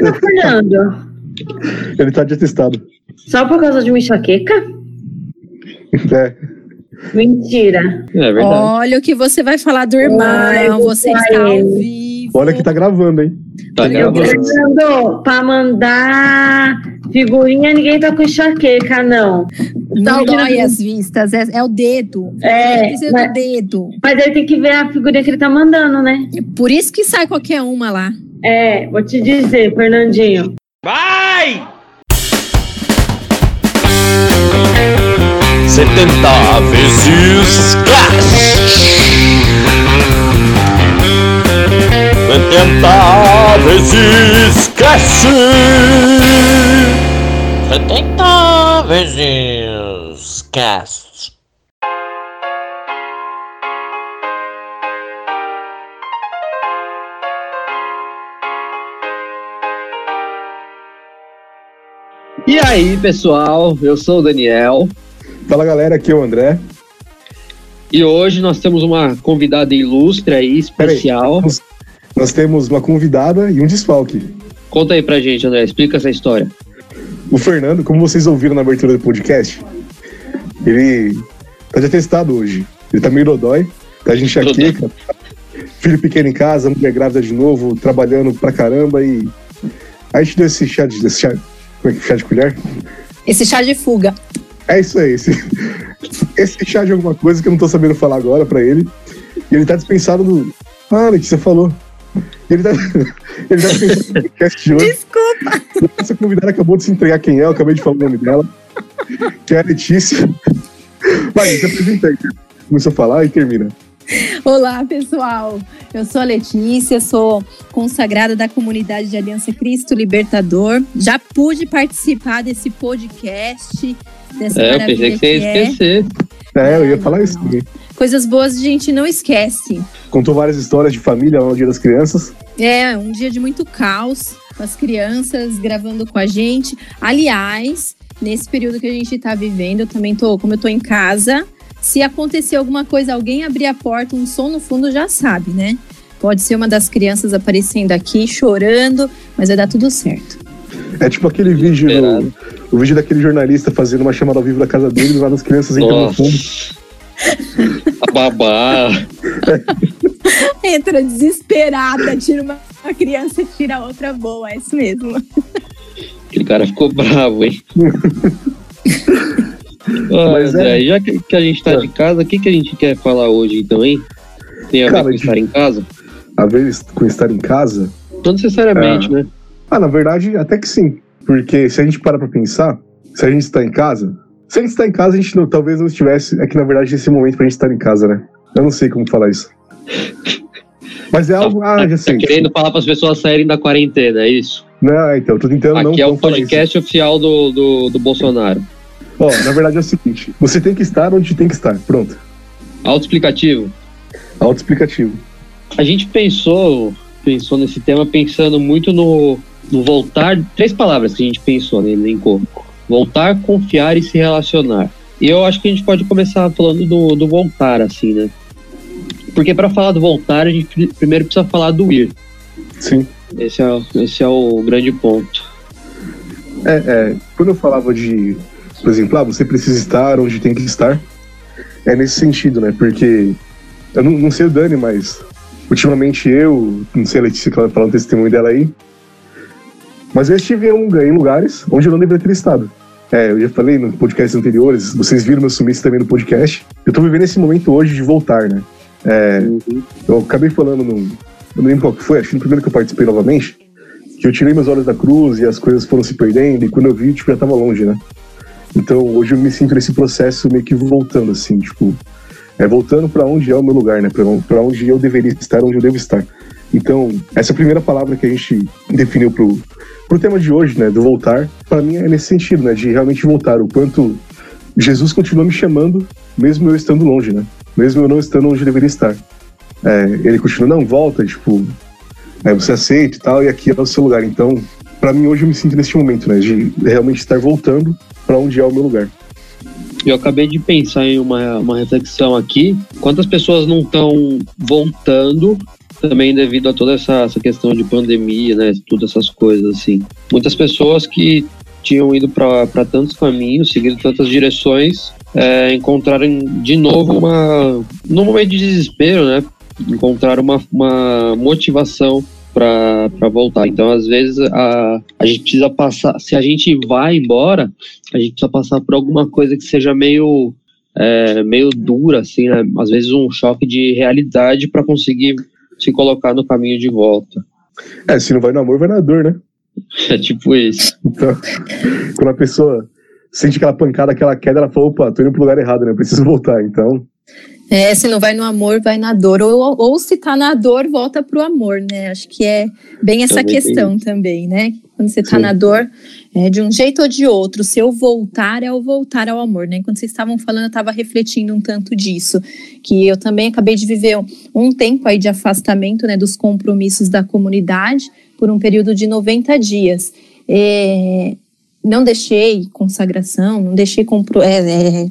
tá Fernando? Ele tá de atestado. Só por causa de uma enxaqueca? É. Mentira. É verdade. Olha o que você vai falar do irmão. Ai, você está ao vivo. Olha que tá gravando, hein? Tá gravando. Fernando, pra mandar figurinha, ninguém tá com enxaqueca, não. Não Tá dói as vistas, é, é o dedo. É, Precisa mas- do dedo. Mas ele tem que ver a figurinha que ele tá mandando, né? Por isso que sai qualquer uma lá. É, vou te dizer, Fernandinho. Vai! 70 vezes cash. 70 vezes cash. 70 vezes cast. E aí, pessoal, eu sou o Daniel Fala galera, aqui é o André. e hoje nós temos uma convidada ilustre aí, especial. Nós temos uma convidada e um desfalque. Conta aí pra gente, André, explica essa história. O Fernando, como vocês ouviram na abertura do podcast, ele tá de atestado hoje. Ele tá meio dodói, tá de enxaqueca, filho pequeno em casa, mulher grávida de novo, trabalhando pra caramba e. Aí a gente deu esse chá de. Esse chá, como é que é? chá de colher? Esse chá de fuga. É isso aí, esse, esse chá de alguma coisa que eu não tô sabendo falar agora pra ele. E ele tá dispensado do. Ah, Letícia falou. Ele tá, ele tá dispensado do podcast de hoje. Desculpa. Essa convidada acabou de se entregar quem é, eu acabei de falar o nome dela. Que é a Letícia. Vai, se apresenta aí. Começou a falar e termina. Olá, pessoal. Eu sou a Letícia, sou consagrada da comunidade de Aliança Cristo Libertador. Já pude participar desse podcast, dessa É, eu maravilha pensei que você ia é. esquecer. É, eu ia falar não, isso. Coisas boas a gente não esquece. Contou várias histórias de família lá no Dia das Crianças. É, um dia de muito caos, com as crianças gravando com a gente. Aliás, nesse período que a gente tá vivendo, eu também tô, como eu tô em casa, se acontecer alguma coisa, alguém abrir a porta, um som no fundo, já sabe, né? Pode ser uma das crianças aparecendo aqui, chorando, mas vai dar tudo certo. É tipo aquele vídeo, no, o vídeo daquele jornalista fazendo uma chamada ao vivo da casa dele, lá das crianças entrando no fundo. A babá. Entra desesperada, tira uma, uma criança e tira a outra boa, é isso mesmo. Aquele cara ficou bravo, hein? Ah, Mas é- já que, que a gente tá de casa, o que, que a gente quer falar hoje, então, hein? Tem a ver Cara, com de- estar em casa? A vez com estar em casa. Não necessariamente, né? Ah, na verdade, até que sim. Porque se a gente para pra pensar, se a gente está em casa, se a gente está em casa, a gente não- talvez não estivesse. É que na verdade esse momento pra gente estar em casa, né? Eu não sei como falar isso. Mas é algo. Ah, já Tá sei. querendo falar para as pessoas saírem da quarentena, é isso? Não, então, eu tô tentando não. Aqui é o podcast oficial do, do, do Bolsonaro. Ó, na verdade é o seguinte: você tem que estar onde tem que estar. Pronto. Autoexplicativo. Autoexplicativo. A gente pensou, pensou nesse tema pensando muito no, no voltar. Três palavras que a gente pensou, né? Elencou. Voltar, confiar e se relacionar. E eu acho que a gente pode começar falando do, do voltar, assim, né? Porque para falar do voltar, a gente pri- primeiro precisa falar do ir. Sim. Esse é, esse é o grande ponto. É, é, quando eu falava de, por exemplo, ah, você precisa estar onde tem que estar, é nesse sentido, né? Porque eu não, não sei o Dani, mas ultimamente eu, não sei a Letícia que ela um testemunho dela aí, mas eu estive em, lugares onde eu não deveria ter estado. É, eu já falei no podcast anteriores, vocês viram meu sumiço também no podcast. Eu tô vivendo esse momento hoje de voltar, né? É, eu acabei falando no. Eu não lembro qual que foi, acho que no primeiro que eu participei novamente, que eu tirei meus olhos da cruz e as coisas foram se perdendo, e quando eu vi, tipo, já tava longe, né? Então hoje eu me sinto nesse processo meio que voltando, assim, tipo, é voltando para onde é o meu lugar, né? Pra onde eu deveria estar, onde eu devo estar. Então, essa primeira palavra que a gente definiu pro, pro tema de hoje, né, do voltar, para mim é nesse sentido, né, de realmente voltar, o quanto Jesus continua me chamando, mesmo eu estando longe, né? Mesmo eu não estando onde eu deveria estar. É, ele continua, não, volta, tipo, é, você aceita e tal, e aqui é o seu lugar. Então, para mim hoje eu me sinto nesse momento, né, de realmente estar voltando para onde é o meu lugar. Eu acabei de pensar em uma, uma reflexão aqui. Quantas pessoas não estão voltando também devido a toda essa, essa questão de pandemia, né? Todas essas coisas, assim. Muitas pessoas que tinham ido para tantos caminhos, seguido tantas direções, é, encontraram de novo uma. num momento de desespero, né? Encontraram uma, uma motivação para voltar. Então, às vezes, a, a gente precisa passar. Se a gente vai embora, a gente precisa passar por alguma coisa que seja meio. É, meio dura, assim, né? Às vezes um choque de realidade para conseguir se colocar no caminho de volta. É, se não vai no amor, vai na dor, né? É tipo isso. Então, quando a pessoa sente aquela pancada, aquela queda, ela fala, opa, tô indo pro lugar errado, né? Preciso voltar. Então, É, se não vai no amor, vai na dor. Ou, ou se tá na dor, volta pro amor, né? Acho que é bem essa Também tem questão também, né? Quando você tá Sim. na dor, é, de um jeito ou de outro, se eu voltar, é o voltar ao amor, né? Quando vocês estavam falando, eu estava refletindo um tanto disso. Que eu também acabei de viver um, um tempo aí de afastamento, né? Dos compromissos da comunidade por um período de 90 dias. É, não deixei consagração, não deixei compro é, é,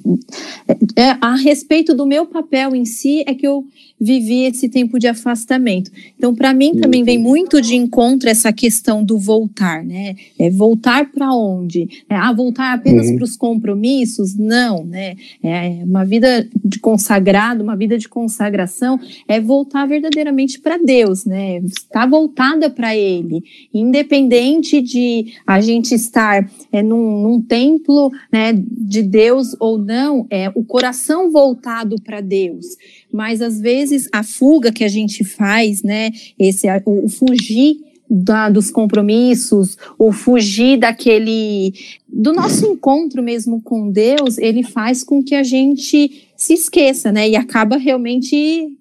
é, a respeito do meu papel em si é que eu vivi esse tempo de afastamento. Então, para mim também vem muito de encontro essa questão do voltar, né? É voltar para onde? É, ah, voltar apenas Uhum. para os compromissos? Não, né? É uma vida de consagrado, uma vida de consagração é voltar verdadeiramente para Deus, né? Estar voltada para Ele, independente de a gente estar é, num, num templo né, de Deus ou não, é o coração voltado para Deus. Mas às vezes a fuga que a gente faz, né, esse o, o fugir da- dos compromissos, o fugir daquele do nosso encontro mesmo com Deus, ele faz com que a gente se esqueça, né, e acaba realmente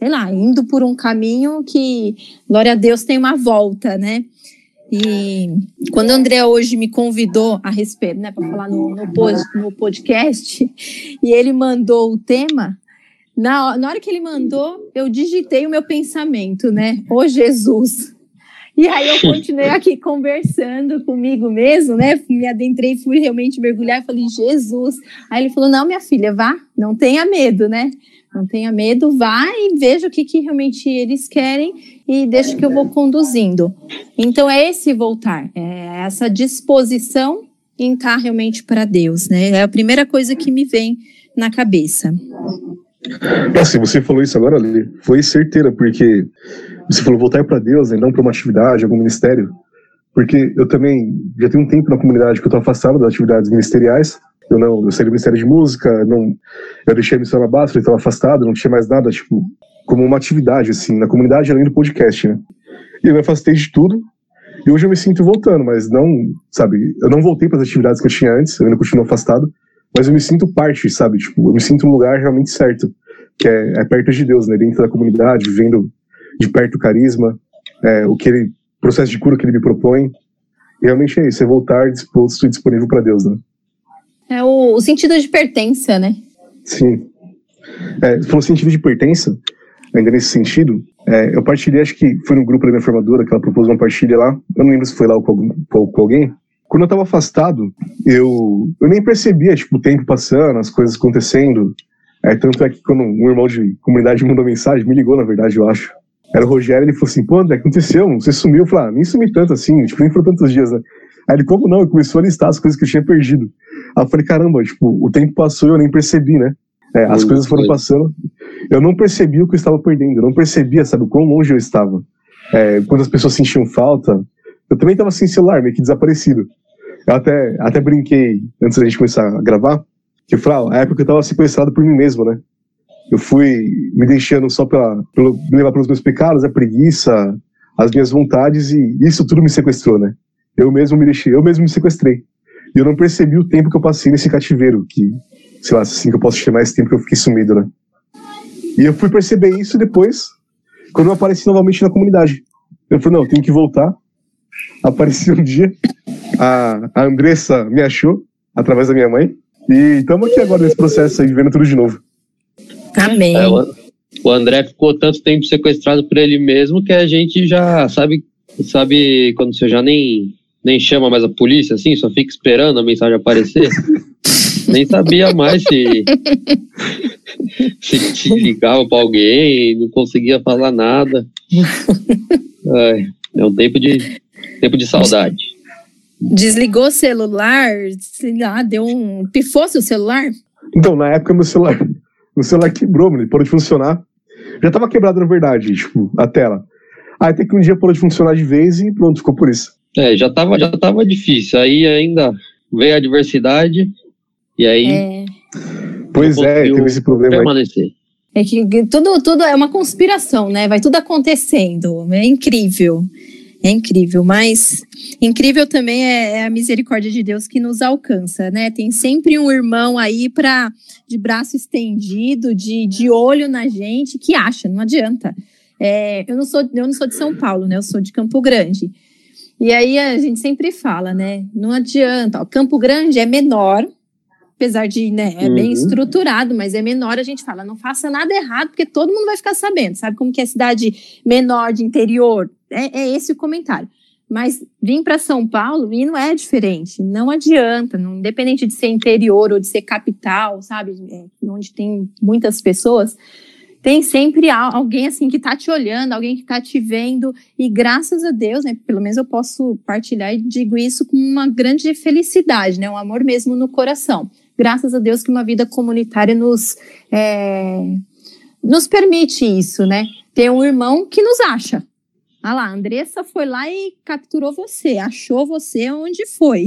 sei lá, indo por um caminho que, glória a Deus, tem uma volta, né? E quando o André hoje me convidou a respeito, né, para falar no, no, no podcast, e ele mandou o tema, na, na hora que ele mandou, eu digitei o meu pensamento, né? Ô Jesus. E aí eu continuei aqui conversando comigo mesmo, né? Me adentrei, fui realmente mergulhar e falei, Jesus. Aí ele falou: não, minha filha, vá, não tenha medo, né? Não tenha medo, vá e veja o que, que realmente eles querem e deixa que eu vou conduzindo. Então é esse voltar, é essa disposição em estar realmente para Deus, né? É a primeira coisa que me vem na cabeça. Nossa, e você falou isso agora, Lili, foi certeira, porque você falou voltar para Deus, né, não para uma atividade, algum ministério. Porque eu também já tenho um tempo na comunidade que eu tô afastado das atividades ministeriais. Eu não, eu saí do Ministério de Música, não, eu deixei a missão na eu estava afastado, não tinha mais nada, tipo, como uma atividade, assim, na comunidade além do podcast, né? E eu me afastei de tudo, e hoje eu me sinto voltando, mas não, sabe, eu não voltei para as atividades que eu tinha antes, eu ainda continuo afastado, mas eu me sinto parte, sabe? Tipo, eu me sinto no lugar realmente certo, que é, é perto de Deus, né? Dentro da comunidade, vivendo de perto o carisma, é, o que ele, processo de cura que ele me propõe. E realmente é isso, é voltar disposto e disponível para Deus, né? É o, o sentido de pertença, né? Sim. É, falou sentido de pertença, ainda nesse sentido, é, eu partilhei, acho que foi no grupo da minha formadora que ela propôs uma partilha lá, eu não lembro se foi lá ou com, alguém. Quando eu tava afastado, eu, eu nem percebia, tipo, o tempo passando, as coisas acontecendo. É, tanto é que quando um irmão de comunidade mandou mensagem, me ligou, na verdade, eu acho. Era o Rogério, ele falou assim, pô, André, aconteceu? Você sumiu? Eu falei, ah, nem sumi tanto assim, tipo, nem foram tantos dias, né? Aí ele, como não? Ele começou a listar as coisas que eu tinha perdido. Aí eu falei, caramba, tipo, o tempo passou e eu nem percebi, né? É, as coisas foram passando. Eu não percebi o que eu estava perdendo, eu não percebia, sabe, o quão longe eu estava. É, quando as pessoas sentiam falta, eu também estava sem celular, meio que desaparecido. Eu até, até brinquei, antes da gente começar a gravar, que eu falei, ah, a época que eu estava sequestrado por mim mesmo, né? Eu fui me deixando só pela, pelo, me levar pelos meus pecados, a preguiça, as minhas vontades, e isso tudo me sequestrou, né? Eu mesmo me deixei, eu mesmo me sequestrei. E eu não percebi o tempo que eu passei nesse cativeiro, que, sei lá, assim que eu posso chamar esse tempo que eu fiquei sumido, né? E eu fui perceber isso depois, quando eu apareci novamente na comunidade. Eu falei, não, eu tenho que voltar. Apareci um dia, a, a Andressa me achou, através da minha mãe, e estamos aqui agora nesse processo aí, vivendo tudo de novo. Amém. É, o, o André ficou tanto tempo sequestrado por ele mesmo que a gente já sabe, sabe quando você já nem, nem chama mais a polícia, assim, só fica esperando a mensagem aparecer. Nem sabia mais se, se te ligava pra alguém, não conseguia falar nada. Ai, é um tempo de, tempo de saudade. Desligou o celular, sei lá, deu um. Pifou seu celular? Então, na época, meu celular, meu celular quebrou, mano, parou de funcionar. Já tava quebrado, na verdade, tipo, a tela. Aí até que um dia parou de funcionar de vez e pronto, ficou por isso. É, já tava, já tava difícil. Aí ainda veio a adversidade e aí É. Pois é, teve esse problema aí. permanecer. É que que tudo, tudo é uma conspiração, né? Vai tudo acontecendo. É incrível. É incrível, mas incrível também é, é a misericórdia de Deus que nos alcança, né? Tem sempre um irmão aí para de braço estendido, de, de olho na gente, que acha, não adianta. É, eu, não sou, eu não sou de São Paulo, né? Eu sou de Campo Grande. E aí a gente sempre fala, né? Não adianta. Ó, Campo Grande é menor, apesar de, né, é bem Uhum. estruturado, mas é menor, a gente fala, não faça nada errado, porque todo mundo vai ficar sabendo. Sabe como que é cidade menor de interior? É, é esse o comentário. Mas vir para São Paulo e não é diferente. Não adianta, não, independente de ser interior ou de ser capital, sabe? É, onde tem muitas pessoas, tem sempre al- alguém assim que tá te olhando, alguém que tá te vendo. E graças a Deus, né? Pelo menos eu posso partilhar e digo isso com uma grande felicidade, né? Um amor mesmo no coração. Graças a Deus que uma vida comunitária nos, é, nos permite isso, né? Ter um irmão que nos acha. Ah lá, a Andressa foi lá e capturou você, achou você onde foi.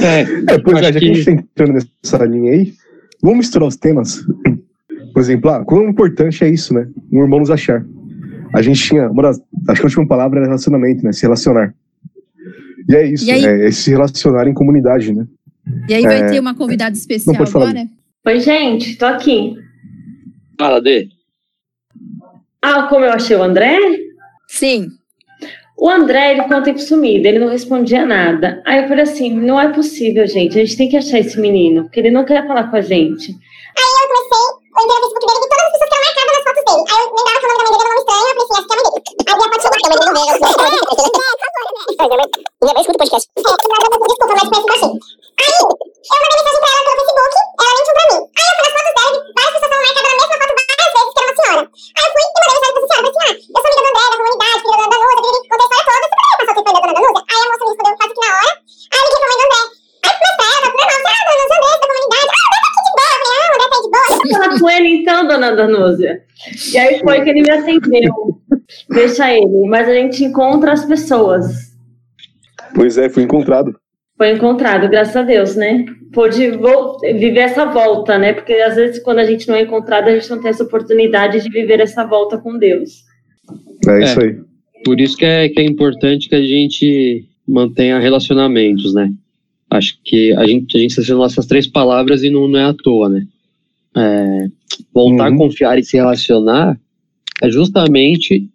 É, É, pois é, já que a gente tá entrando nessa linha aí, vamos misturar os temas. Por exemplo, ah, quão importante é isso, né? Um irmão nos achar. A gente tinha, uma das, acho que a última palavra era relacionamento, né? Se relacionar. E é isso, E aí- é, é se relacionar em comunidade, né? E aí vai É, ter uma convidada especial pode falar. agora? Oi, gente, tô aqui. fala, Dê. Ah, como eu achei o André? Sim. O André, ele ficou um tempo sumido, ele não respondia nada. Aí eu falei assim, não é possível, gente, a gente tem que achar esse menino, porque ele não quer falar com a gente. Aí eu comecei a entrar no Facebook dele e todas as pessoas que eram marcadas nas fotos dele. Aí eu lembrava que o nome da mãe dele era um nome estranho, eu pensei, essa que é a mãe dele. Aí a fotinha da mãe dele no meio. É, eu escuto podcast. É, desculpa, mas parece baixinho. Aí, eu mandei mensagem pra ela pelo Facebook, ela mentiu pra mim. Aí eu fui nas fotos dela e várias pessoas estavam marcadas na mesma foto várias vezes, que era uma senhora. Aí eu fui e mandei mensagem pra essa senhora, falei assim, ah, eu sou amiga do André, da comunidade, filha da Dona Danusa, eu contei a história toda, você poderia passar o telefone da Dona Danusa? Aí a moça me respondeu, faço aqui na hora. Aí eu liguei pra mãe do André. Aí eu falei pra ela, normal, ah, Dona Danusa, André, da comunidade. Ah, o André tá aqui de boa. Eu falei, ah, o André tá aí de boa. Fala com ele dona Danúzia. E aí foi que ele me acendeu. Deixa ele, mas a gente encontra as pessoas. Pois é, fui encontrado. Foi encontrado, graças a Deus, né? Pôde viver essa volta, né? Porque às vezes quando a gente não é encontrado, a gente não tem essa oportunidade de viver essa volta com Deus. É, isso aí. Por isso que é, que é importante que a gente mantenha relacionamentos, né? Acho que a gente, a gente selecionou essas três palavras e não, não é à toa, né? É, voltar, Uhum. confiar e se relacionar é justamente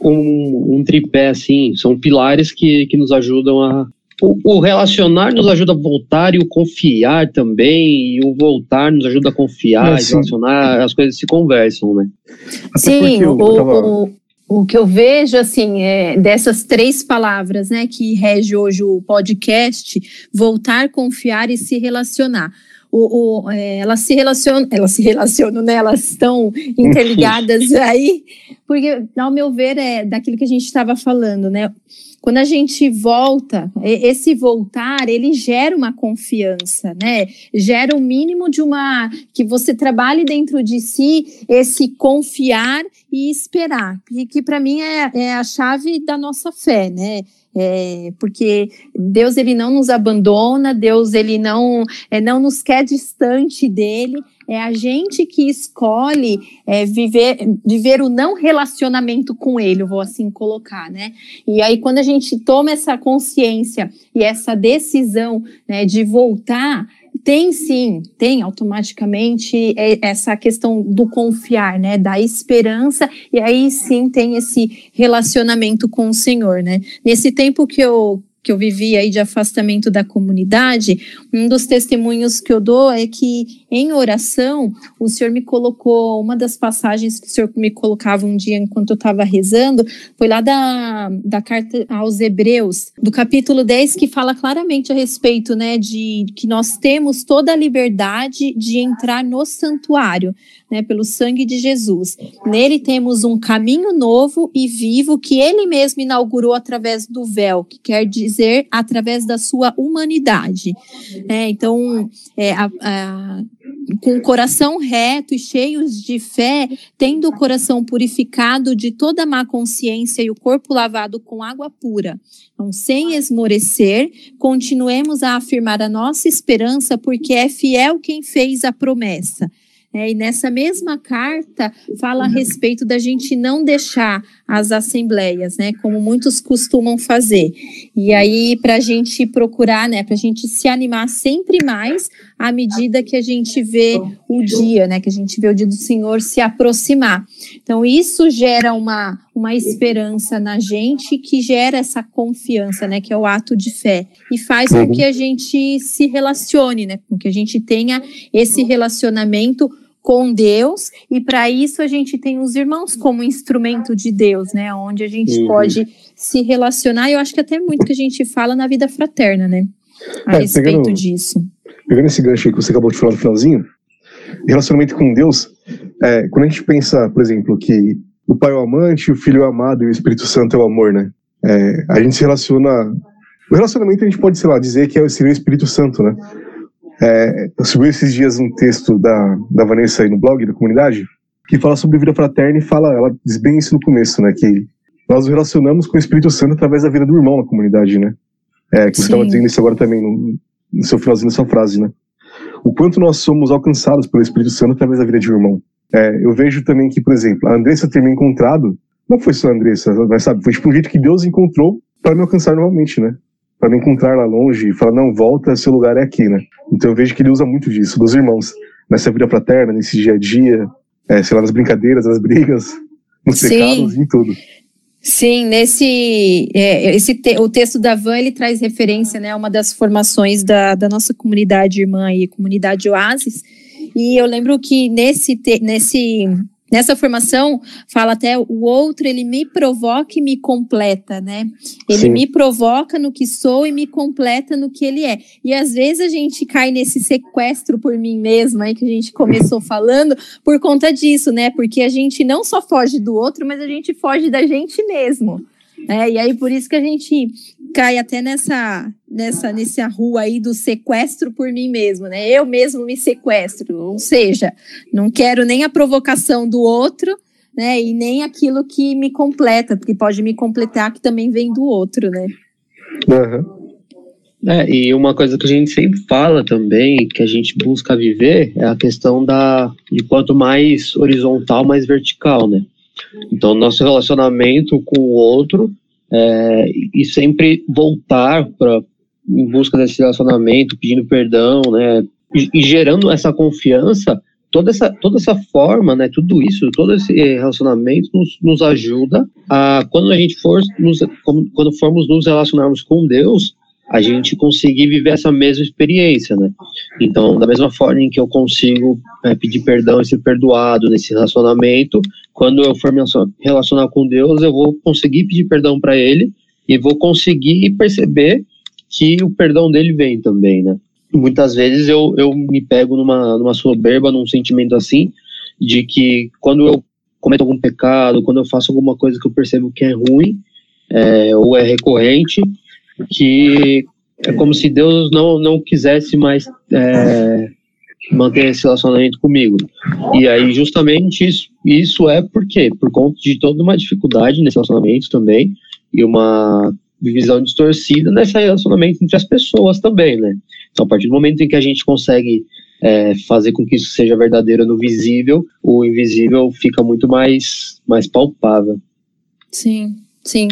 um, um tripé, assim, são pilares que, que nos ajudam a. O, o relacionar nos ajuda a voltar e o confiar também, e o voltar nos ajuda a confiar É, e relacionar, as coisas se conversam, né? Sim, eu o, tava- o, o que eu vejo, assim, é dessas três palavras, né, que rege hoje o podcast, voltar, confiar e se relacionar. O, o, é, elas se relacionam, elas se relacionam, né, elas estão interligadas aí, porque, ao meu ver, é daquilo que a gente estava falando, né, quando a gente volta, esse voltar, ele gera uma confiança, né? Gera o mínimo de uma que você trabalhe dentro de si esse confiar e esperar, e que para mim é, é a chave da nossa fé, né? É, porque Deus ele não nos abandona, Deus ele não é, não nos quer distante dele. É a gente que escolhe é, viver viver o não relacionamento com Ele, eu vou assim colocar, né? E aí quando a gente toma essa consciência e essa decisão né, de voltar tem sim, tem automaticamente é, essa questão do confiar, né, da esperança, e aí sim tem esse relacionamento com o Senhor, né? Nesse tempo que eu que eu vivi aí de afastamento da comunidade, um dos testemunhos que eu dou é que em oração o Senhor me colocou, uma das passagens que o Senhor me colocava um dia enquanto eu estava rezando, foi lá da, da carta aos Hebreus, do capítulo 10, que fala claramente a respeito, né, de que nós temos toda a liberdade de entrar no santuário, né, pelo sangue de Jesus. Nele temos um caminho novo e vivo que ele mesmo inaugurou através do véu, que quer dizer através da sua humanidade. É, então, é, a, a, com o coração reto e cheios de fé, tendo o coração purificado de toda má consciência e o corpo lavado com água pura. Então, sem esmorecer, continuemos a afirmar a nossa esperança, porque é fiel quem fez a promessa. É, e nessa mesma carta fala a respeito da gente não deixar as assembleias, né, como muitos costumam fazer. E aí, para a gente procurar, né, para a gente se animar sempre mais à medida que a gente vê o dia, né, que a gente vê o dia do Senhor se aproximar. Então, isso gera uma, uma esperança na gente que gera essa confiança, né, que é o ato de fé, e faz com que a gente se relacione, né, com que a gente tenha esse relacionamento com Deus, e para isso a gente tem os irmãos como instrumento de Deus, né? Onde a gente uhum. pode se relacionar, eu acho que até muito que a gente fala na vida fraterna, né? A é, respeito pegando, disso. Pegando esse gancho aí que você acabou de falar no finalzinho, relacionamento com Deus, é, quando a gente pensa, por exemplo, que o Pai é o amante, o Filho é o amado e o Espírito Santo é o amor, né? É, a gente se relaciona. O relacionamento a gente pode, sei lá, dizer que é, seria o Espírito Santo, né? É, eu subi esses dias um texto da, da Vanessa aí no blog da comunidade que fala sobre vida fraterna e fala, ela diz bem isso no começo, né? Que nós nos relacionamos com o Espírito Santo através da vida do irmão na comunidade, né? É, que você estava dizendo isso agora também no, seu finalzinho da sua frase, né? O quanto nós somos alcançados pelo Espírito Santo através da vida de um irmão. É, eu vejo também que, por exemplo, a Andressa ter me encontrado, não foi só a Andressa, mas sabe, foi tipo um jeito que Deus encontrou para me alcançar novamente, né? para me encontrar lá longe e falar, não, volta, seu lugar é aqui, né? Então eu vejo que ele usa muito disso, dos irmãos, nessa vida fraterna, nesse dia a dia, é, sei lá, nas brincadeiras, nas brigas, nos Sim. pecados, em tudo. Sim, nesse é, esse te, o texto da Van ele traz referência, né, a uma das formações da, da nossa comunidade irmã e comunidade Oasis. E eu lembro que nesse te, nesse Nessa formação, fala até o outro, ele me provoca e me completa, né? Ele Sim. me provoca no que sou e me completa no que ele é. E às vezes a gente cai nesse sequestro por mim mesma, aí que a gente começou falando, por conta disso, né? Porque a gente não só foge do outro, mas a gente foge da gente mesmo. É, e aí por isso que a gente cai até nessa, nessa, nessa rua aí do sequestro por mim mesmo, né? Eu mesmo me sequestro, ou seja, não quero nem a provocação do outro, né? E nem aquilo que me completa, porque pode me completar que também vem do outro, né? Uhum. É, e uma coisa que a gente sempre fala também, que a gente busca viver, é a questão da de quanto mais horizontal, mais vertical, né? Então, nosso relacionamento com o outro é, e sempre voltar para em busca desse relacionamento, pedindo perdão, né, e, e, gerando essa confiança, toda essa, toda essa forma, né, tudo isso, todo esse relacionamento nos, nos ajuda a, quando a gente for, nos, quando formos nos relacionarmos com Deus, a gente conseguir viver essa mesma experiência, né? Então, da mesma forma em que eu consigo é, pedir perdão e ser perdoado nesse relacionamento, quando eu for me relacionar com Deus, eu vou conseguir pedir perdão para Ele e vou conseguir perceber que o perdão dele vem também, né? Muitas vezes eu, eu me pego numa, numa soberba, num sentimento assim, de que quando eu cometo algum pecado, quando eu faço alguma coisa que eu percebo que é ruim, é, ou é recorrente, que é como se Deus não, não quisesse mais é, manter esse relacionamento comigo. E aí, justamente isso, isso é por quê? Por conta de toda uma dificuldade nesse relacionamento também, e uma visão distorcida nesse relacionamento entre as pessoas também, né? Então, a partir do momento em que a gente consegue é, fazer com que isso seja verdadeiro no visível, o invisível fica muito mais, mais palpável. Sim. Sim,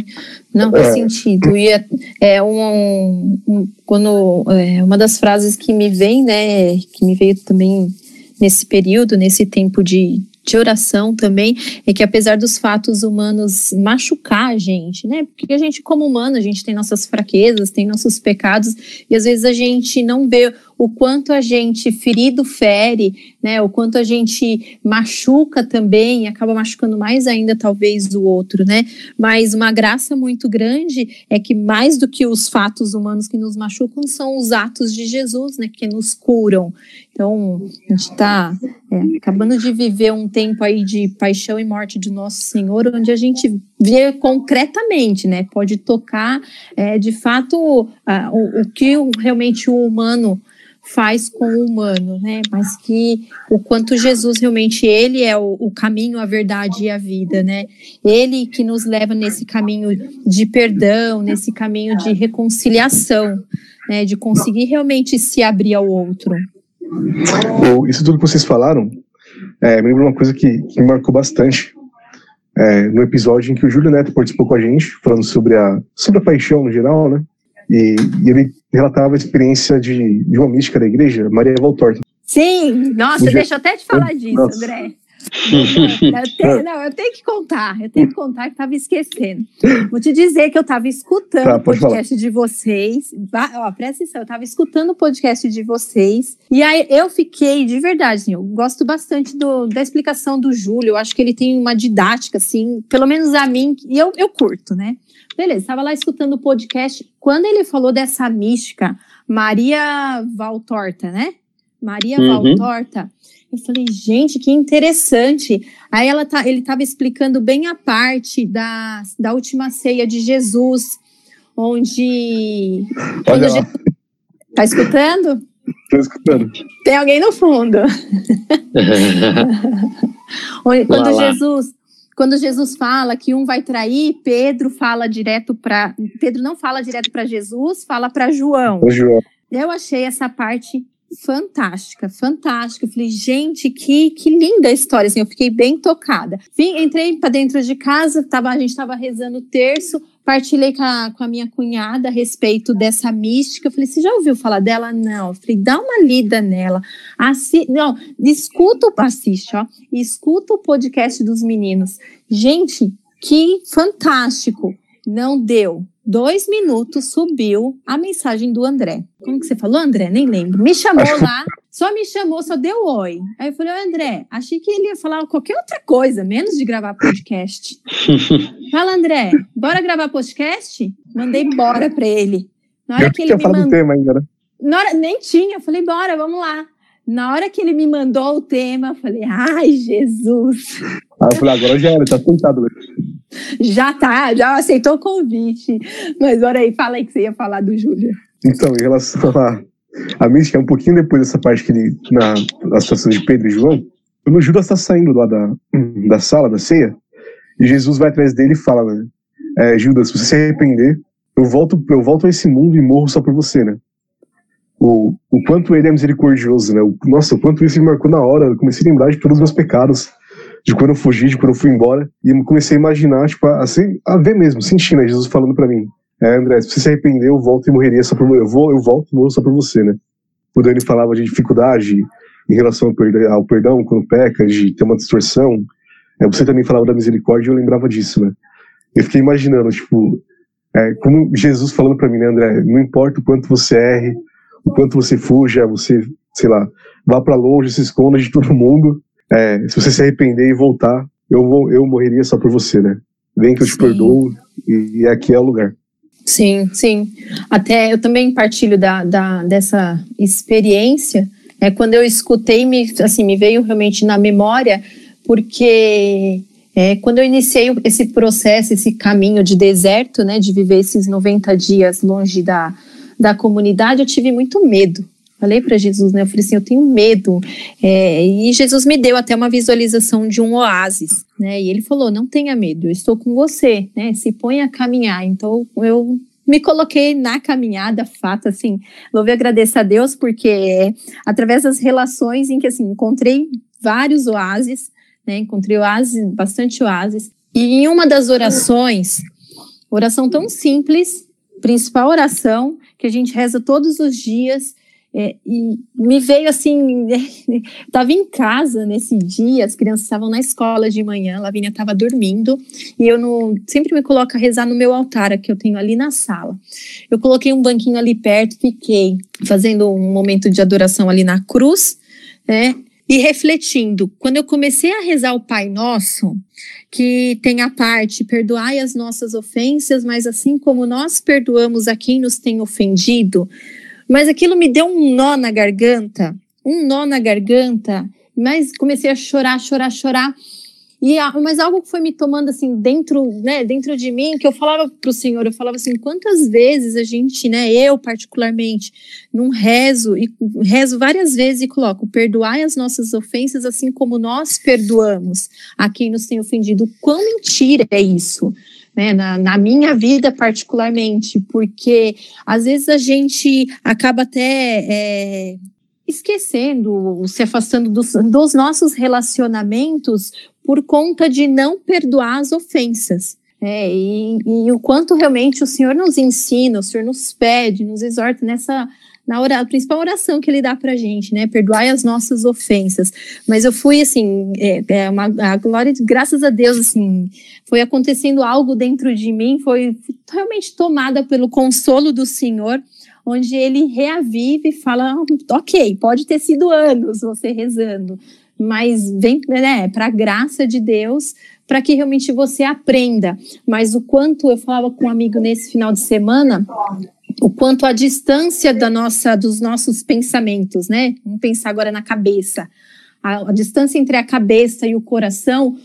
não faz é. sentido. E é, é um, um, quando é, uma das frases que me vem, né, que me veio também nesse período, nesse tempo de, de oração também é que apesar dos fatos humanos machucar a gente, né? Porque a gente como humano, a gente tem nossas fraquezas, tem nossos pecados e às vezes a gente não vê o quanto a gente ferido fere, né? O quanto a gente machuca também, acaba machucando mais ainda talvez o outro, né? Mas uma graça muito grande é que mais do que os fatos humanos que nos machucam são os atos de Jesus, né? Que nos curam. Então, a gente está é, acabando de viver um tempo aí de paixão e morte de Nosso Senhor, onde a gente vê concretamente, né? Pode tocar é, de fato o, o que realmente o humano faz com o humano, né? Mas que o quanto Jesus realmente ele é o, o, caminho, a verdade e a vida, né? Ele que nos leva nesse caminho de perdão, nesse caminho de reconciliação, né? De conseguir realmente se abrir ao outro. Isso tudo que vocês falaram é, me lembra uma coisa que, que me marcou bastante. É, no episódio em que o Júlio Neto participou com a gente, falando sobre a, sobre a paixão no geral, né? E, e ele relatava a experiência de, de uma mística da igreja, Maria Valtorta. Sim, nossa, deixa eu até te falar disso, nossa. André. Eu tenho, não, eu tenho que contar, eu tenho que contar que estava esquecendo. Vou te dizer que eu estava escutando tá, o podcast falar. de vocês. Ó, presta atenção, eu estava escutando o podcast de vocês. E aí eu fiquei, de verdade, assim, eu gosto bastante do, da explicação do Júlio. Eu acho que ele tem uma didática, assim, pelo menos a mim, e eu, eu curto, né? Beleza, estava lá escutando o podcast. Quando ele falou dessa mística, Maria Valtorta, né? Maria uhum. Valtorta. Eu falei, gente, que interessante. Aí ela tá, ele estava explicando bem a parte da, da última ceia de Jesus, onde. Olha Jesus, tá escutando? Estou escutando. Tem alguém no fundo. quando Jesus quando Jesus fala que um vai trair, Pedro fala direto para Pedro não fala direto para Jesus, fala para João. João. Eu achei essa parte fantástica, fantástica. Eu falei, gente, que, que linda a história. Assim, eu fiquei bem tocada. Vim, entrei para dentro de casa, tava, a gente estava rezando o terço, partilhei com a, com a, minha cunhada a respeito dessa mística. Eu falei, você já ouviu falar dela? Não. Eu falei, dá uma lida nela. Assi não, escuta, assiste, ó. Escuta o podcast dos meninos. Gente, que fantástico. Não deu. Dois minutos subiu a mensagem do André. Como que você falou, André? Nem lembro. Me chamou lá, só me chamou, só deu oi. Aí eu falei, André, achei que ele ia falar qualquer outra coisa, menos de gravar podcast. Fala, André, bora gravar podcast? Mandei embora pra ele. Na hora eu que ele me mandou. tema ainda, né? Na hora, nem tinha, eu falei, bora, vamos lá. Na hora que ele me mandou o tema, eu falei, ai, Jesus. Ah, eu falei, agora já era, tá sentado. Já tá, já aceitou o convite. Mas olha aí, fala aí que você ia falar do Júlio. Então, em relação a, a mística, um pouquinho depois dessa parte que ele, na, na situação de Pedro e João, quando Judas está saindo lá da, da sala, da ceia, e Jesus vai atrás dele e fala, né? É, Judas, se você se arrepender, eu volto, eu volto a esse mundo e morro só por você, né? O, o quanto ele é misericordioso, né? O, nossa, o quanto isso me marcou na hora. Eu comecei a lembrar de todos os meus pecados de quando eu fugi, de quando eu fui embora, e comecei a imaginar, tipo, assim, a ver mesmo, sentir, né, Jesus falando para mim, é, André, se você se arrepender, eu volto e morreria só por você, eu vou, eu volto e morro só por você, né. O Dani falava de dificuldade em relação ao perdão, ao perdão quando peca, de ter uma distorção, é, você também falava da misericórdia, eu lembrava disso, né. Eu fiquei imaginando, tipo, é, como Jesus falando para mim, né, André, não importa o quanto você erre, o quanto você fuja, você, sei lá, vá para longe, se esconda de todo mundo, é, se você se arrepender e voltar, eu, vou, eu morreria só por você, né? Vem que eu te sim. perdoo e, e, aqui é o lugar. Sim, sim. Até eu também partilho da, da, dessa experiência. É, quando eu escutei, me, assim, me veio realmente na memória, porque é, quando eu iniciei esse processo, esse caminho de deserto, né, de viver esses 90 dias longe da, da comunidade, eu tive muito medo. Falei para Jesus, né? Eu falei assim, eu tenho medo. É, e Jesus me deu até uma visualização de um oásis, né? E ele falou, não tenha medo, eu estou com você, né? Se põe a caminhar. Então eu me coloquei na caminhada, fato, assim, louve e agradeço a Deus, porque através das relações em que, assim, encontrei vários oásis, né? Encontrei oásis, bastante oásis. E em uma das orações, oração tão simples, principal oração, que a gente reza todos os dias, É, e me veio assim, estava em casa nesse dia, as crianças estavam na escola de manhã, a Lavínia estava dormindo, e eu sempre me coloco a rezar no meu altar, que eu tenho ali na sala. Eu coloquei um banquinho ali perto, fiquei fazendo um momento de adoração ali na cruz, né? E refletindo, quando eu comecei a rezar o Pai Nosso, que tem a parte, perdoai as nossas ofensas, mas assim como nós perdoamos a quem nos tem ofendido, mas aquilo me deu um nó na garganta, um nó na garganta, mas comecei a chorar, chorar, chorar. E, mas algo que foi me tomando assim dentro, né, dentro de mim, que eu falava para o Senhor, eu falava assim, quantas vezes a gente, né, eu particularmente, num rezo e rezo várias vezes e coloco, perdoai as nossas ofensas assim como nós perdoamos a quem nos tem ofendido. Quão mentira é isso? Né, na, na, minha vida particularmente, porque às vezes a gente acaba até é, esquecendo, se afastando dos, dos nossos relacionamentos por conta de não perdoar as ofensas. É, e, e, o quanto realmente o Senhor nos ensina, o Senhor nos pede, nos exorta nessa na a principal oração que ele dá para gente, né? Perdoai as nossas ofensas. Mas eu fui assim, é, é uma, a glória, graças a Deus, assim, foi acontecendo algo dentro de mim, foi realmente tomada pelo consolo do Senhor onde ele reaviva e fala: ok, pode ter sido anos você rezando, mas vem né, para a graça de Deus, para que realmente você aprenda. Mas o quanto eu falava com um amigo nesse final de semana, o quanto a distância da nossa, dos nossos pensamentos, né? Vamos pensar agora na cabeça. A, a distância entre a cabeça e o coração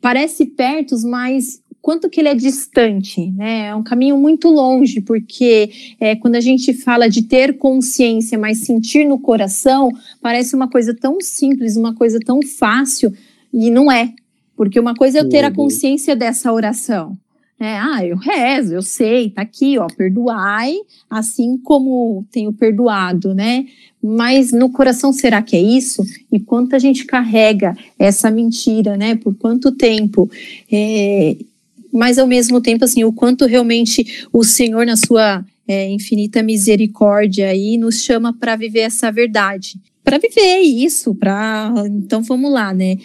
parece perto, mas quanto que ele é distante, né? É um caminho muito longe, porque é, quando a gente fala de ter consciência, mas sentir no coração, parece uma coisa tão simples, uma coisa tão fácil, e não é. Porque uma coisa é eu ter a consciência dessa oração. É, ah, eu rezo, eu sei, tá aqui, ó, perdoai, assim como tenho perdoado, né? Mas no coração será que é isso? E quanto a gente carrega essa mentira, né? Por quanto tempo? É, mas ao mesmo tempo, assim, o quanto realmente o Senhor, na sua é, infinita misericórdia, aí, nos chama para viver essa verdade. Para viver isso, para. Então vamos lá, né?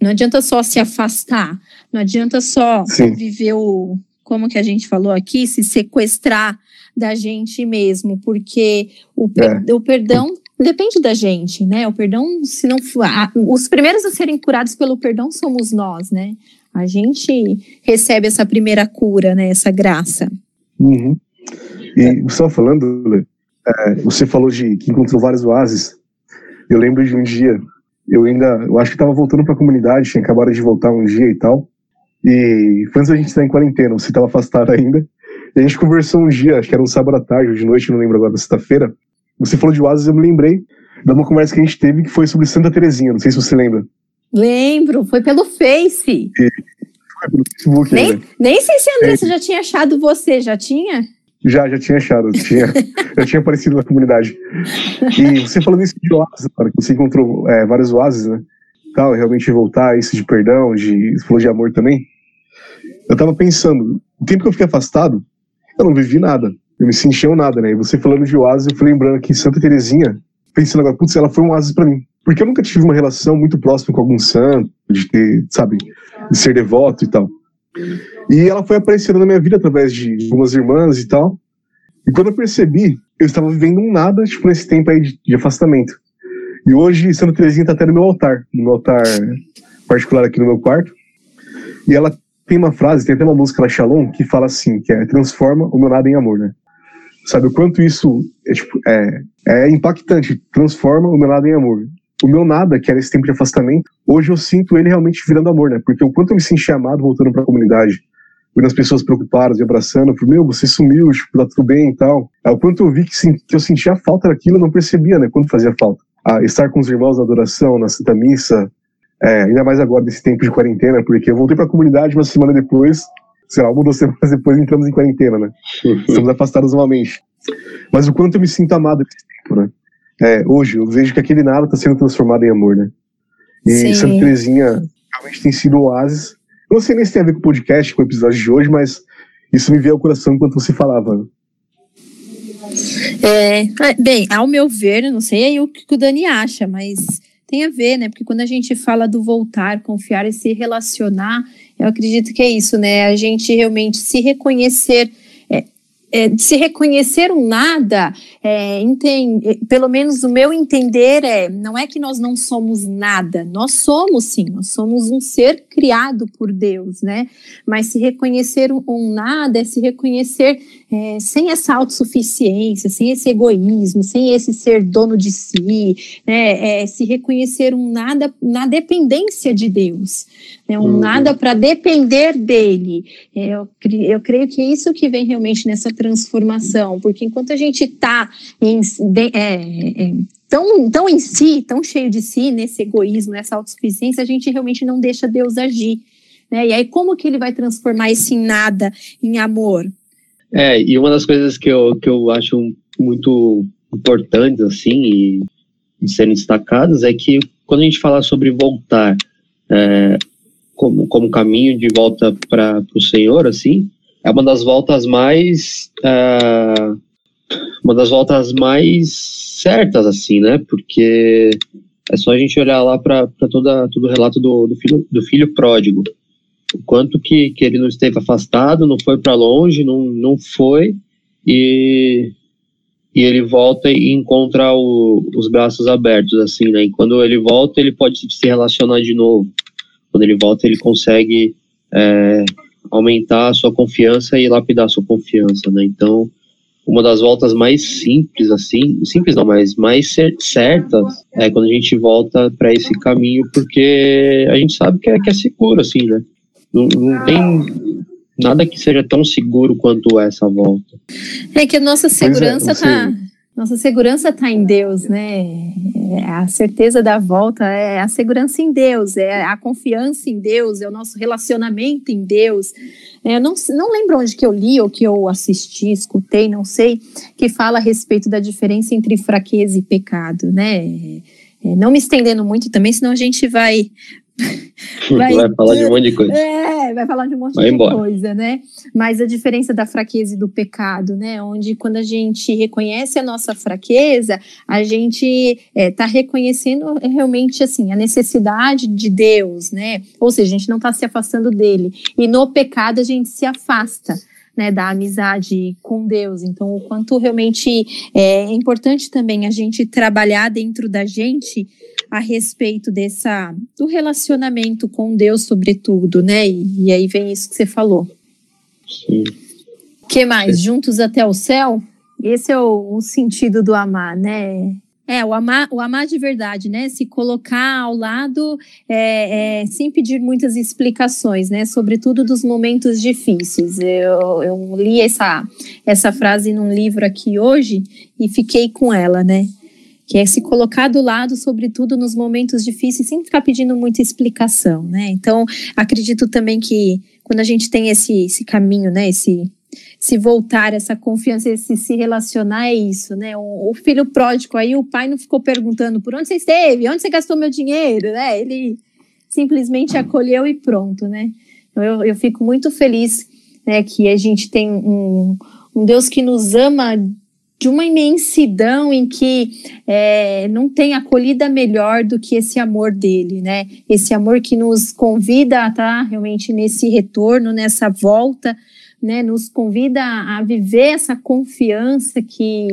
Não adianta só se afastar, não adianta só Sim. viver o. Como que a gente falou aqui, se sequestrar da gente mesmo, porque o, per, é. o perdão depende da gente, né? O perdão, se não for. Os primeiros a serem curados pelo perdão somos nós, né? A gente recebe essa primeira cura, né? Essa graça. Uhum. E só falando, é, você falou de que encontrou vários oásis. Eu lembro de um dia, eu ainda, eu acho que estava voltando para a comunidade, tinha acabado de voltar um dia e tal. E foi antes da gente estar em quarentena, você estava afastado ainda. E a gente conversou um dia, acho que era um sábado à tarde ou de noite, não lembro agora, sexta-feira. Você falou de oásis, eu me lembrei de uma conversa que a gente teve que foi sobre Santa Terezinha, não sei se você lembra. Lembro, foi pelo Face. Foi pelo Facebook. Nem, né? nem sei se a Andressa é. já tinha achado você, já tinha? Já, já tinha achado, tinha, já tinha aparecido na comunidade. E você falando isso de oásis, cara, que você encontrou é, vários oásis, né? Tal, realmente voltar, isso de perdão, de, você falou de amor também. Eu tava pensando, o tempo que eu fiquei afastado, eu não vivi nada. Eu me sentia um nada, né? E você falando de oásis, eu fui lembrando que Santa Terezinha, pensando agora, putz, ela foi um oásis para mim. Porque eu nunca tive uma relação muito próxima com algum santo, de ter, sabe, de ser devoto e tal. E ela foi aparecendo na minha vida através de algumas irmãs e tal. E quando eu percebi, eu estava vivendo um nada, tipo, nesse tempo aí de, de afastamento. E hoje, Santa Terezinha está até no meu altar, no meu altar particular aqui no meu quarto. E ela tem uma frase, tem até uma música da Shalom, que fala assim, que é transforma o meu nada em amor, né? Sabe o quanto isso é, tipo, é, é impactante, transforma o meu nada em amor o meu nada, que era esse tempo de afastamento, hoje eu sinto ele realmente virando amor, né? Porque o quanto eu me senti amado voltando para a comunidade, vendo as pessoas preocupadas e abraçando, eu falei, meu, você sumiu, tipo, tá tudo bem e tal. É, o quanto eu vi que, que eu sentia falta daquilo, eu não percebia, né? Quando fazia falta. Ah, estar com os irmãos na adoração, na Santa Missa, é, ainda mais agora nesse tempo de quarentena, porque eu voltei para a comunidade uma semana depois, sei lá, uma duas semanas depois entramos em quarentena, né? Estamos afastados novamente. Mas o quanto eu me sinto amado nesse tempo, né? É, hoje, eu vejo que aquele nada está sendo transformado em amor, né? E Sim. Santa Terezinha realmente tem sido oásis. Eu não sei nem se tem a ver com o podcast, com o episódio de hoje, mas isso me veio ao coração enquanto você falava. É, ah, bem, ao meu ver, eu não sei aí o que o Dani acha, mas tem a ver, né? Porque quando a gente fala do voltar, confiar e se relacionar, eu acredito que é isso, né? A gente realmente se reconhecer é, de se reconhecer um nada, é, entende, pelo menos o meu entender é, não é que nós não somos nada, nós somos sim, nós somos um ser criado por Deus, né? Mas se reconhecer um, um nada é se reconhecer é, sem essa autossuficiência, sem esse egoísmo, sem esse ser dono de si, né? É, se reconhecer um nada na dependência de Deus, né? um uhum. nada para depender dele. É, eu, eu creio que é isso que vem realmente nessa transformação, porque enquanto a gente está é, é, tão, tão em si, tão cheio de si, nesse egoísmo, nessa autossuficiência, a gente realmente não deixa Deus agir. Né? E aí, como que ele vai transformar esse nada em amor? É, e uma das coisas que eu, que eu acho muito importantes, assim, e, serem destacadas, é que quando a gente fala sobre voltar é, como, como caminho de volta para o Senhor, assim, é uma das voltas mais é, uma das voltas mais certas assim né? Porque é só a gente olhar lá para todo o relato do, do filho do filho pródigo o quanto que, que ele não esteve afastado não foi para longe não, não foi e e ele volta e encontra o, os braços abertos assim né e quando ele volta ele pode se relacionar de novo quando ele volta ele consegue é, aumentar a sua confiança e lapidar a sua confiança, né? Então, uma das voltas mais simples, assim, simples não, mas mais certas, é quando a gente volta para esse caminho, porque a gente sabe que é, que é seguro, assim, né? Não, não tem nada que seja tão seguro quanto essa volta. É que a nossa é, segurança está nossa segurança está em Deus, né? É a certeza da volta é a segurança em Deus, é a confiança em Deus, é o nosso relacionamento em Deus. É, eu não, não lembro onde que eu li ou que eu assisti, escutei, não sei, que fala a respeito da diferença entre fraqueza e pecado, né? É, não me estendendo muito também, senão a gente vai Vai, vai, falar de um monte de coisa. É, vai falar de um monte vai de embora. coisa, né? Mas a diferença da fraqueza e do pecado, né? Onde quando a gente reconhece a nossa fraqueza, a gente está é, reconhecendo realmente assim a necessidade de Deus, né? Ou seja, a gente não está se afastando dele. E no pecado a gente se afasta. Né, da amizade com Deus. Então, o quanto realmente é importante também a gente trabalhar dentro da gente a respeito dessa do relacionamento com Deus, sobretudo, né? E, e aí vem isso que você falou. Sim. que mais? Sim. Juntos até o céu? Esse é o, o, sentido do amar, né? É, o amar, o amar de verdade, né? Se colocar ao lado é, é, sem pedir muitas explicações, né? Sobretudo dos momentos difíceis. Eu, eu li essa, essa frase num livro aqui hoje e fiquei com ela, né? Que é se colocar do lado, sobretudo nos momentos difíceis, sem ficar pedindo muita explicação, né? Então, acredito também que quando a gente tem esse, esse caminho, né, esse se voltar, essa confiança, esse se relacionar, é isso, né? O, o, filho pródigo aí, o pai não ficou perguntando por onde você esteve, onde você gastou meu dinheiro, né? Ele simplesmente acolheu e pronto, né? Então, eu, eu fico muito feliz, né, que a gente tem um, um Deus que nos ama de uma imensidão em que é, não tem acolhida melhor do que esse amor dele, né? Esse amor que nos convida a estar realmente nesse retorno, nessa volta, né? Nos convida a viver essa confiança que,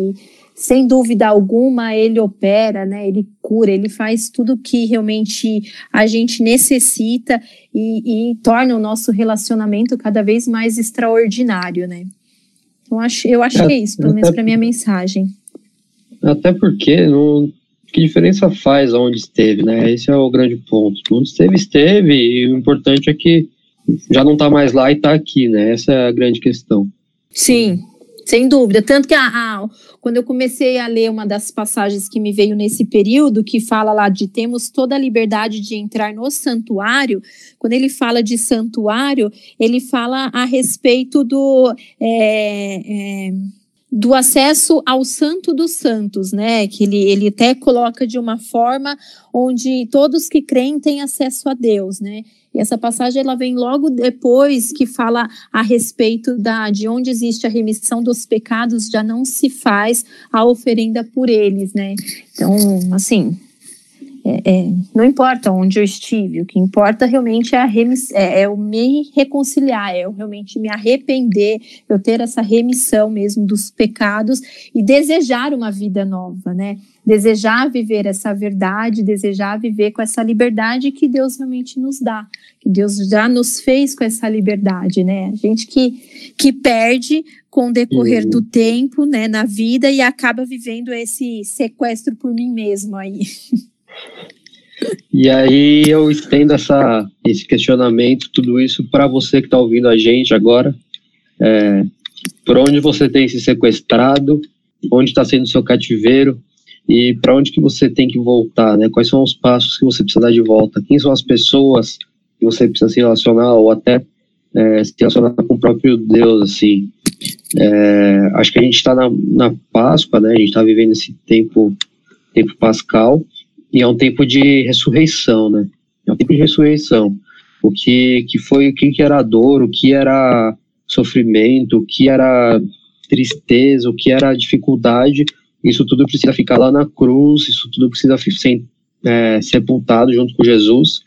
sem dúvida alguma, ele opera, né? Ele cura, ele faz tudo que realmente a gente necessita e, e torna o nosso relacionamento cada vez mais extraordinário, né? Eu acho, eu acho que é isso, pelo menos para minha mensagem. Até porque não, que diferença faz onde esteve, né? Esse é o grande ponto. Onde esteve, esteve, e o importante é que já não está mais lá e está aqui, né? Essa é a grande questão. Sim, sem dúvida. Tanto que a, a, quando eu comecei a ler uma das passagens que me veio nesse período, que fala lá de temos toda a liberdade de entrar no santuário, quando ele fala de santuário, ele fala a respeito do. É, é, do acesso ao Santo dos Santos, né? Que ele, ele até coloca de uma forma onde todos que creem têm acesso a Deus, né? E essa passagem ela vem logo depois que fala a respeito da de onde existe a remissão dos pecados, já não se faz a oferenda por eles, né? Então, assim, é, é, não importa onde eu estive, o que importa realmente é, a é, é eu me reconciliar, é eu realmente me arrepender, eu ter essa remissão mesmo dos pecados e desejar uma vida nova, né? Desejar viver essa verdade, desejar viver com essa liberdade que Deus realmente nos dá, que Deus já nos fez com essa liberdade, né? A gente que, que perde com o decorrer uhum. do tempo, né, na vida e acaba vivendo esse sequestro por mim mesmo aí. E aí eu estendo essa, esse questionamento, tudo isso para você que está ouvindo a gente agora. É, por onde você tem se sequestrado, onde está sendo o seu cativeiro e para onde que você tem que voltar, né? Quais são os passos que você precisa dar de volta? Quem são as pessoas que você precisa se relacionar ou até é, se relacionar com o próprio Deus, assim? É, acho que a gente está na, na Páscoa, né? A gente está vivendo esse tempo, tempo pascal e é um tempo de ressurreição, né? É um tempo de ressurreição. O que, que foi, o que, era dor, o que era sofrimento, o que era tristeza, o que era dificuldade, isso tudo precisa ficar lá na cruz, isso tudo precisa ser é, sepultado junto com Jesus.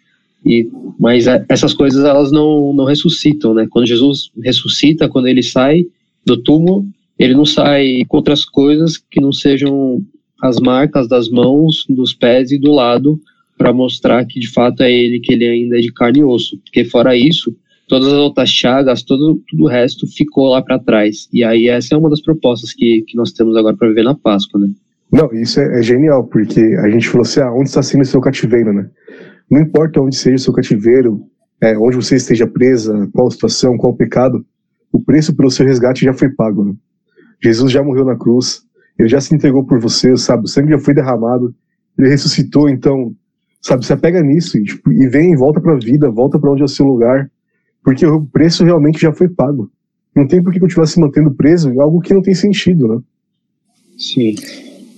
E, mas é, essas coisas elas não, não ressuscitam, né? Quando Jesus ressuscita, quando ele sai do túmulo, ele não sai com outras coisas que não sejam as marcas das mãos, dos pés e do lado para mostrar que de fato é ele, que ele ainda é de carne e osso. Porque fora isso, todas as outras chagas, todo, tudo o resto ficou lá para trás. E aí essa é uma das propostas que, que nós temos agora para viver na Páscoa, né? Não, isso é, é, genial, porque a gente falou assim, ah, onde está sendo o seu cativeiro, né? Não importa onde seja o seu cativeiro, é, onde você esteja presa, qual situação, qual pecado, o preço pelo seu resgate já foi pago, né? Jesus já morreu na cruz, ele já se entregou por você, sabe? O sangue já foi derramado, ele ressuscitou, então, sabe? Você pega nisso e, tipo, e vem e volta para a vida, volta para onde é o seu lugar, porque o preço realmente já foi pago. Não tem por que continuar se mantendo preso em algo que não tem sentido, né? Sim.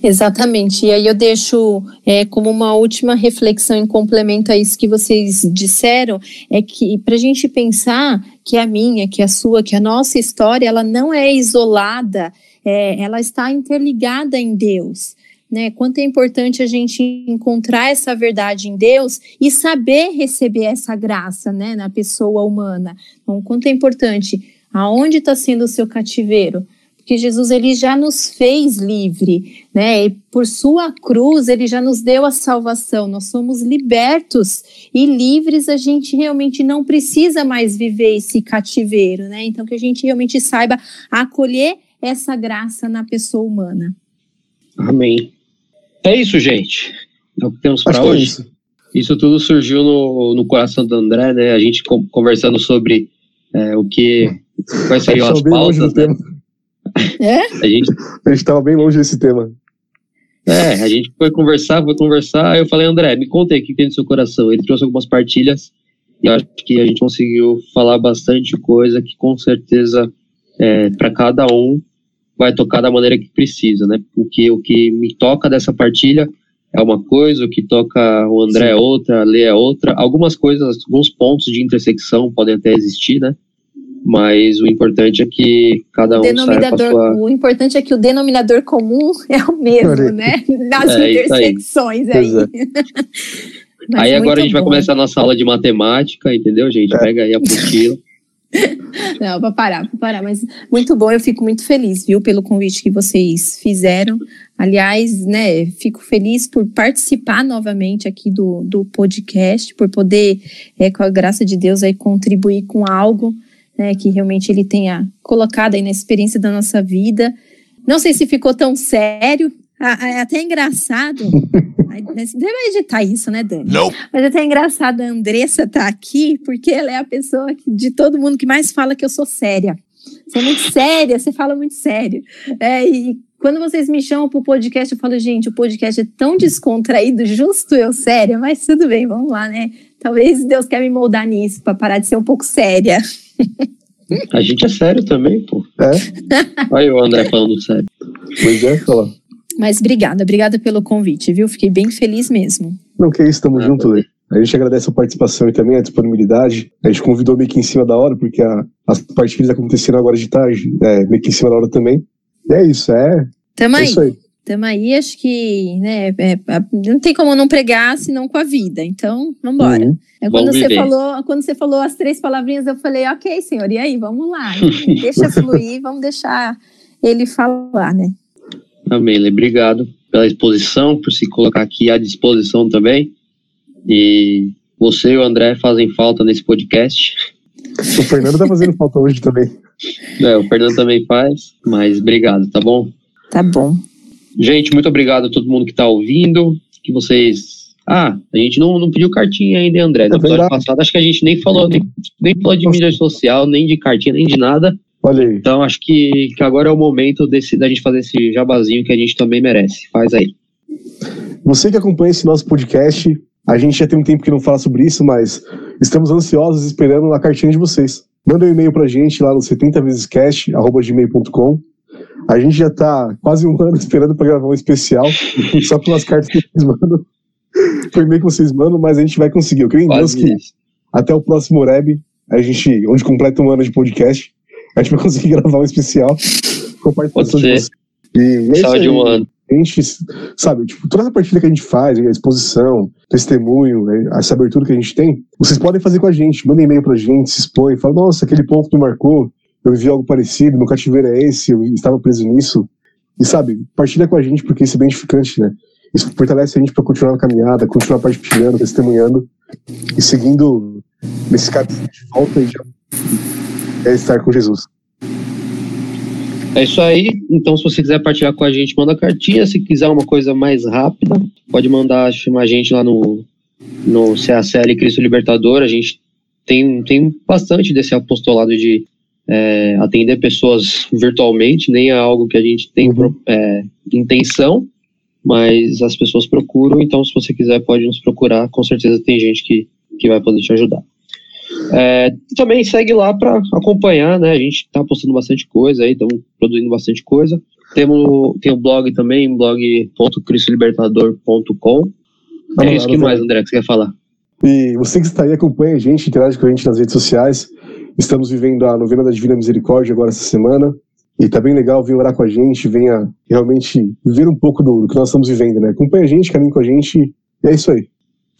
Exatamente. E aí eu deixo é, como uma última reflexão em complemento a isso que vocês disseram, é que para a gente pensar que a minha, que a sua, que a nossa história, ela não é isolada é, ela está interligada em Deus. Né, quanto é importante a gente encontrar essa verdade em Deus e saber receber essa graça né, na pessoa humana. Então, quanto é importante, aonde está sendo o seu cativeiro? Porque Jesus ele já nos fez livre, né? E por sua cruz ele já nos deu a salvação. Nós somos libertos e livres. A gente realmente não precisa mais viver esse cativeiro, né? Então que a gente realmente saiba acolher essa graça na pessoa humana. Amém. É isso, gente. É o que temos para é hoje. É isso. isso. tudo surgiu no, no coração do André, né? A gente conversando sobre é, o que. Quais seriam as pautas, né? É? A gente estava bem longe desse tema. É, a gente foi conversar, foi conversar. Aí eu falei, André, me conta aí o que tem no seu coração. Ele trouxe algumas partilhas e acho que a gente conseguiu falar bastante coisa que com certeza é, para cada um vai tocar da maneira que precisa, né? Porque o que me toca dessa partilha é uma coisa, o que toca o André Sim. é outra, a Lê é outra. Algumas coisas, alguns pontos de intersecção podem até existir, né? Mas o importante é que cada um saiba sua... O importante é que o denominador comum é o mesmo, né? Nas é, intersecções aí. aí. aí agora a gente bom. vai começar a nossa aula de matemática, entendeu, gente? É. Pega aí a apostila. Não, para parar, para parar. Mas muito bom, eu fico muito feliz, viu, pelo convite que vocês fizeram. Aliás, né, fico feliz por participar novamente aqui do, do podcast, por poder, é, com a graça de Deus, aí, contribuir com algo né, que realmente ele tenha colocado aí na experiência da nossa vida. Não sei se ficou tão sério, é até engraçado. Você deve editar isso, né, Dani? Não. Mas é até engraçado a Andressa estar tá aqui, porque ela é a pessoa de todo mundo que mais fala que eu sou séria. Você é muito séria, você fala muito sério. É, e quando vocês me chamam para o podcast, eu falo, gente, o podcast é tão descontraído, justo eu séria, mas tudo bem, vamos lá, né? Talvez Deus quer me moldar nisso para parar de ser um pouco séria. A gente é sério também, pô. É, Olha o André falando sério. pois é, fala. Mas obrigada, obrigada pelo convite, viu? Fiquei bem feliz mesmo. Não, que isso, tamo Ah, junto, Lê. A gente agradece a participação e também a disponibilidade. A gente convidou meio que em cima da hora, porque a- as partidas aconteceram agora de tarde, é, meio que em cima da hora também. E é isso, é, Tamo é aí, isso aí. tamo aí. Acho que né, é- é- não tem como não pregar senão com a vida. Então, vambora. Uhum. É Vamos quando você falou, quando você falou as três palavrinhas, eu falei, ok, senhor, e aí, vamos lá. Deixa fluir, vamos deixar ele falar, né? Amém, Lê. Obrigado pela exposição, por se colocar aqui à disposição também. E você e o André fazem falta nesse podcast. O Fernando tá fazendo falta hoje também. É, o Fernando também faz, mas obrigado, tá bom? Tá bom. Gente, muito obrigado a todo mundo que tá ouvindo. Que vocês. Ah, a gente não, não pediu cartinha ainda, hein, André. No É episódio passado, acho que a gente nem falou, nem, nem falou de mídia social, nem de cartinha, nem de nada. Olha aí. Então acho que, que agora é o momento desse, da gente fazer esse jabazinho que a gente também merece. Faz aí. Você que acompanha esse nosso podcast, a gente já tem um tempo que não fala sobre isso, mas estamos ansiosos esperando a cartinha de vocês. Manda um e-mail pra gente lá no 70 vezes gmail.com. A gente já tá quase um ano esperando pra gravar um especial, só pelas cartas que vocês mandam. Foi e-mail que vocês mandam, mas a gente vai conseguir. Eu creio em Deus que até o próximo Reb, a gente, onde completa um ano de podcast, a gente vai conseguir gravar um especial com a participação de ser. vocês. E é Saúde aí um ano. a gente, sabe, tipo, toda essa partida que a gente faz, a exposição, testemunho, né, essa abertura que a gente tem, vocês podem fazer com a gente, mandem e-mail pra gente, se expõe, fala, nossa, aquele ponto me marcou, eu vivi algo parecido, meu cativeiro é esse, eu estava preso nisso. E sabe, partilha com a gente, porque isso é bem edificante, né? Isso fortalece a gente pra continuar na caminhada, continuar partilhando, testemunhando e seguindo nesse caminho de volta e de é estar com Jesus. É isso aí. Então, se você quiser partilhar com a gente, manda cartinha. Se quiser uma coisa mais rápida, pode mandar chamar a gente lá no, no CACL Cristo Libertador. A gente tem, tem bastante desse apostolado de é, atender pessoas virtualmente, nem é algo que a gente tem Uhum. é, intenção, mas as pessoas procuram. Então, se você quiser, pode nos procurar. Com certeza tem gente que, que vai poder te ajudar. É, também segue lá para acompanhar, né? A gente tá postando bastante coisa aí, estamos produzindo bastante coisa. Temos, tem o blog também, blog.cristolibertador.com. É isso que mais, André, que você quer falar? E você que está aí, acompanha a gente, interage com a gente nas redes sociais. Estamos vivendo a novena da Divina Misericórdia agora essa semana. E tá bem legal, venha orar com a gente, venha realmente viver um pouco do, do que nós estamos vivendo, né? Acompanha a gente, caminhe com a gente. E é isso aí.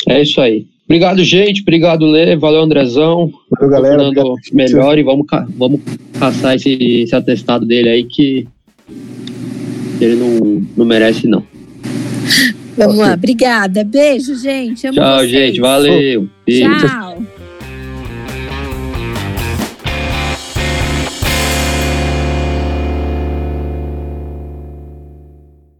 É isso aí. Obrigado, gente. Obrigado, Lê. Valeu, Andrezão. Valeu, galera. Fernando, melhor e vamos, vamos caçar esse, esse atestado dele aí que ele não, não merece, não. Vamos lá, obrigada. Beijo, gente. Amo Tchau, vocês. gente. Valeu. Beijo. Tchau.